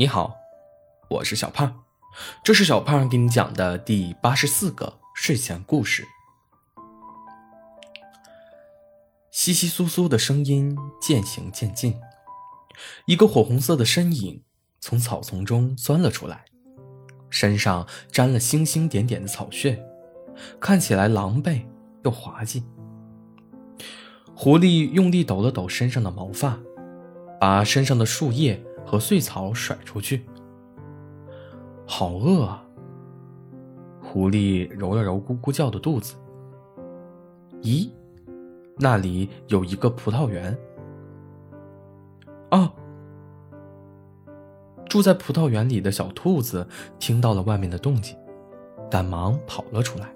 你好，我是小胖，这是小胖给你讲的第八十四个睡前故事。窸窸窣窣的声音渐行渐近，一个火红色的身影从草丛中钻了出来，身上沾了星星点点的草屑，看起来狼狈又滑稽。狐狸用力抖了抖身上的毛发，把身上的树叶。和碎草甩出去，好饿啊！狐狸揉了揉咕咕叫的肚子。咦，那里有一个葡萄园。哦，住在葡萄园里的小兔子听到了外面的动静，赶忙跑了出来，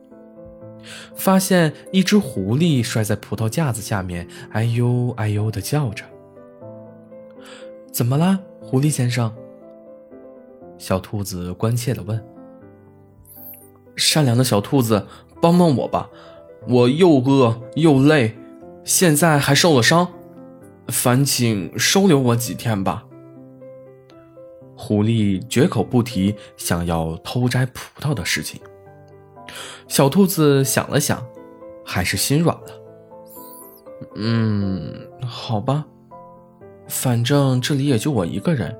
发现一只狐狸摔在葡萄架子下面，哎呦哎呦的叫着。怎么啦？狐狸先生，小兔子关切的问：“善良的小兔子，帮帮我吧！我又饿又累，现在还受了伤，烦请收留我几天吧。”狐狸绝口不提想要偷摘葡萄的事情。小兔子想了想，还是心软了。嗯，好吧。反正这里也就我一个人，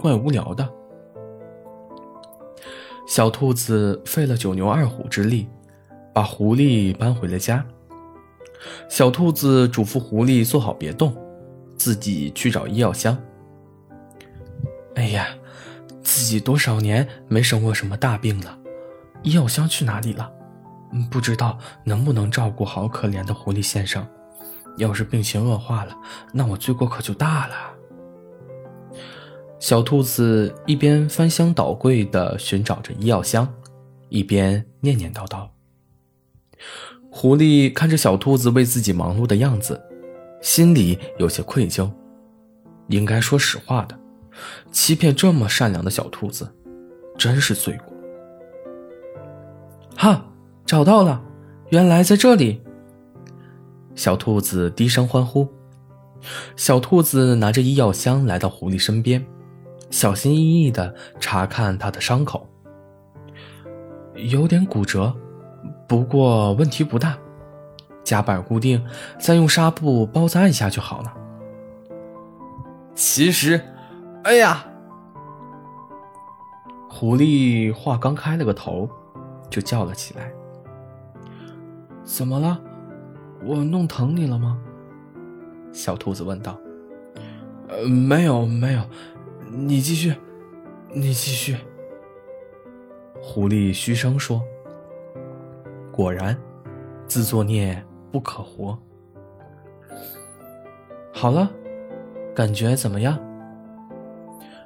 怪无聊的。小兔子费了九牛二虎之力，把狐狸搬回了家。小兔子嘱咐狐狸坐好别动，自己去找医药箱。哎呀，自己多少年没生过什么大病了，医药箱去哪里了？不知道能不能照顾好可怜的狐狸先生。要是病情恶化了，那我罪过可就大了。小兔子一边翻箱倒柜的寻找着医药箱，一边念念叨叨。狐狸看着小兔子为自己忙碌的样子，心里有些愧疚。应该说实话的，欺骗这么善良的小兔子，真是罪过。哈，找到了，原来在这里。小兔子低声欢呼。小兔子拿着医药箱来到狐狸身边，小心翼翼地查看它的伤口。有点骨折，不过问题不大，夹板固定，再用纱布包扎一下就好了。其实，哎呀！狐狸话刚开了个头，就叫了起来：“怎么了？”我弄疼你了吗？小兔子问道。“呃，没有，没有，你继续，你继续。”狐狸嘘声说。“果然，自作孽不可活。”好了，感觉怎么样？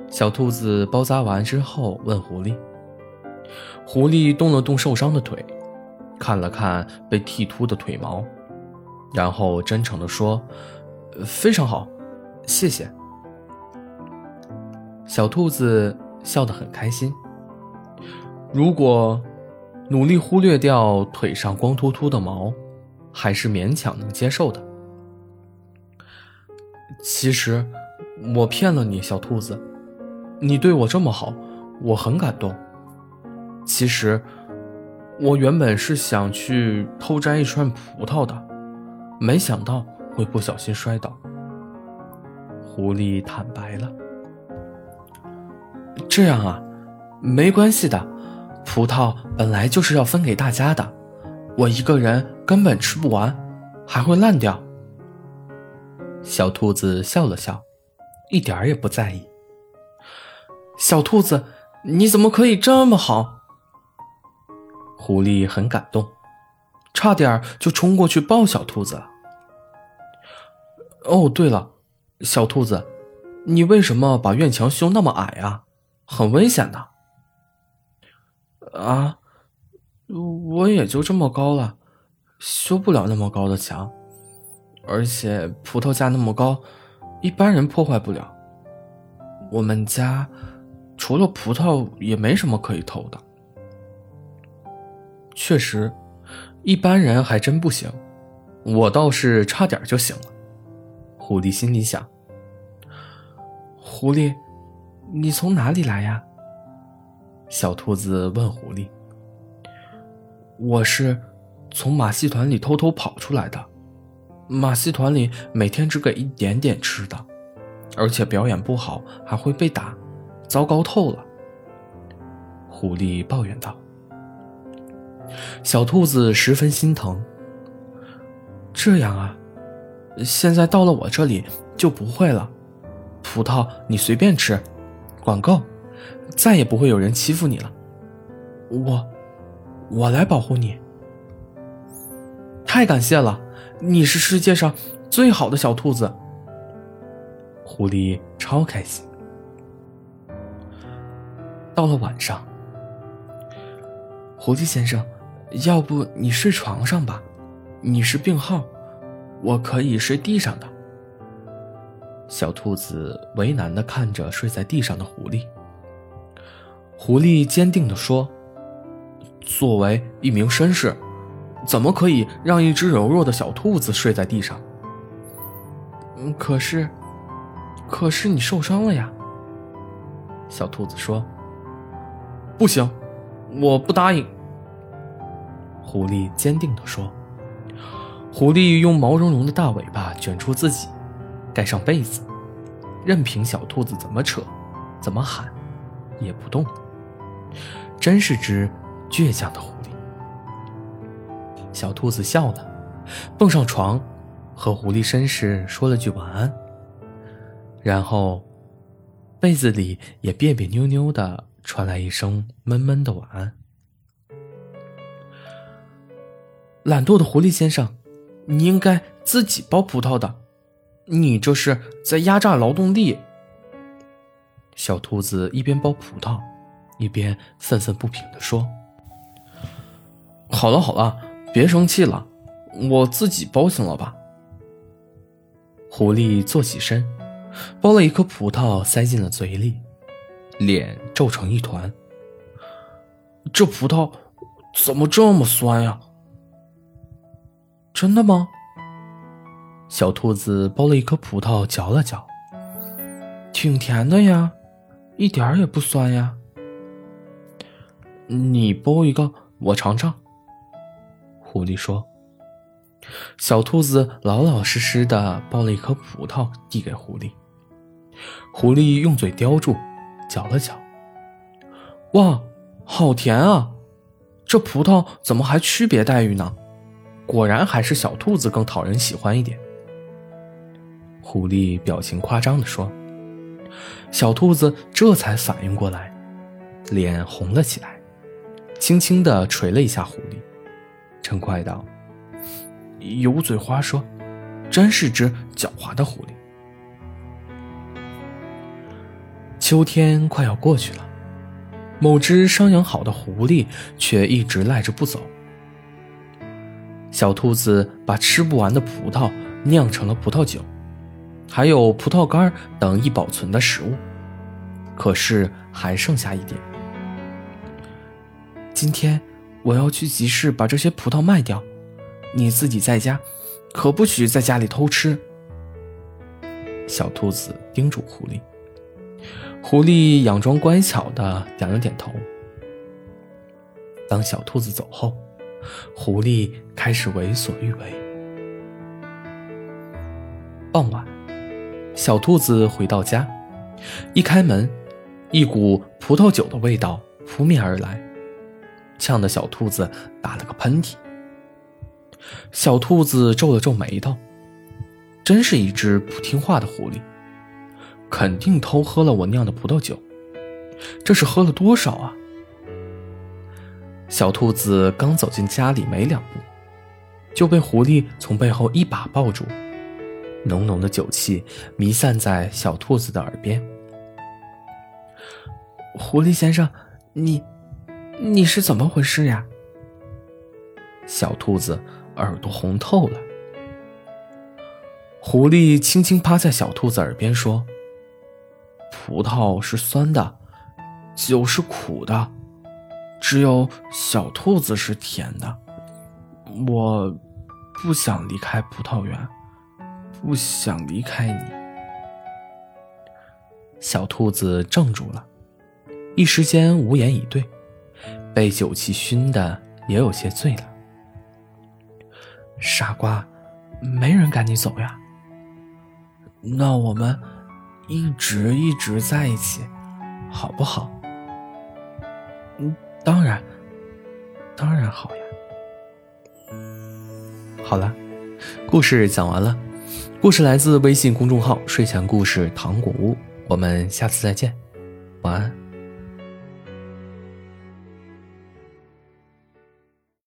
小兔子包扎完之后问狐狸。狐狸动了动受伤的腿，看了看被剃秃的腿毛。然后真诚地说：“非常好，谢谢。”小兔子笑得很开心。如果努力忽略掉腿上光秃秃的毛，还是勉强能接受的。其实我骗了你，小兔子，你对我这么好，我很感动。其实我原本是想去偷摘一串葡萄的。没想到会不小心摔倒。狐狸坦白了。这样啊，没关系的，葡萄本来就是要分给大家的，我一个人根本吃不完，还会烂掉。小兔子笑了笑，一点儿也不在意。小兔子，你怎么可以这么好？狐狸很感动。差点就冲过去抱小兔子了。哦，对了，小兔子，你为什么把院墙修那么矮啊？很危险的。啊，我也就这么高了，修不了那么高的墙。而且葡萄架那么高，一般人破坏不了。我们家除了葡萄也没什么可以偷的。确实。一般人还真不行，我倒是差点就行了。狐狸心里想：“狐狸，你从哪里来呀？小兔子问狐狸。我是从马戏团里偷偷跑出来的，马戏团里每天只给一点点吃的，而且表演不好还会被打，糟糕透了。狐狸抱怨道。小兔子十分心疼。这样啊，现在到了我这里就不会了。葡萄你随便吃，管够，再也不会有人欺负你了。我，我来保护你。太感谢了，你是世界上最好的小兔子。狐狸超开心。到了晚上，狐狸先生，要不你睡床上吧？你是病号，我可以睡地上的。小兔子为难的看着睡在地上的狐狸。狐狸坚定的说：“作为一名绅士，怎么可以让一只柔弱的小兔子睡在地上？”，可是，可是你受伤了呀。小兔子说：“不行，我不答应。”狐狸坚定的说。狐狸用毛茸茸的大尾巴卷出自己，盖上被子，任凭小兔子怎么扯，怎么喊，也不动。真是只倔强的狐狸。小兔子笑了，蹦上床，和狐狸绅士说了句晚安，然后被子里也别别扭扭的传来一声闷闷的晚安。懒惰的狐狸先生。你应该自己剥葡萄的，你这是在压榨劳动力。小兔子一边剥葡萄，一边愤愤不平地说：“好了好了，别生气了，我自己剥行了吧？”狐狸坐起身，剥了一颗葡萄塞进了嘴里，脸皱成一团。这葡萄怎么这么酸呀？真的吗？小兔子剥了一颗葡萄，嚼了嚼，挺甜的呀，一点儿也不酸呀。你剥一个，我尝尝。狐狸说。小兔子老老实实的剥了一颗葡萄，递给狐狸。狐狸用嘴叼住，嚼了嚼。哇，好甜啊！这葡萄怎么还区别待遇呢？果然还是小兔子更讨人喜欢一点。狐狸表情夸张地说：“小兔子这才反应过来，脸红了起来，轻轻地捶了一下狐狸，嗔怪道：‘油嘴滑舌，真是只狡猾的狐狸。’秋天快要过去了，某只伤养好的狐狸却一直赖着不走。”小兔子把吃不完的葡萄酿成了葡萄酒，还有葡萄干等易保存的食物，可是还剩下一点。今天我要去集市把这些葡萄卖掉，你自己在家可不许在家里偷吃。小兔子叮嘱狐狸，狐狸佯装乖巧的点了点头。当小兔子走后。狐狸开始为所欲为。傍晚，小兔子回到家，一开门，一股葡萄酒的味道扑面而来，呛得小兔子打了个喷嚏。小兔子皱了皱眉头，真是一只不听话的狐狸，肯定偷喝了我酿的葡萄酒。这是喝了多少啊？小兔子刚走进家里没两步，就被狐狸从背后一把抱住，浓浓的酒气弥散在小兔子的耳边。狐狸先生，你，你是怎么回事呀？小兔子耳朵红透了。狐狸轻轻趴在小兔子耳边说：“葡萄是酸的，酒是苦的。”只有小兔子是甜的，我不想离开葡萄园，不想离开你。小兔子怔住了，一时间无言以对，被酒气熏的也有些醉了。傻瓜，没人赶你走呀。那我们一直一直在一起，好不好？嗯，当然，当然好呀。好了，故事讲完了。故事来自微信公众号“睡前故事糖果屋”。我们下次再见，晚安。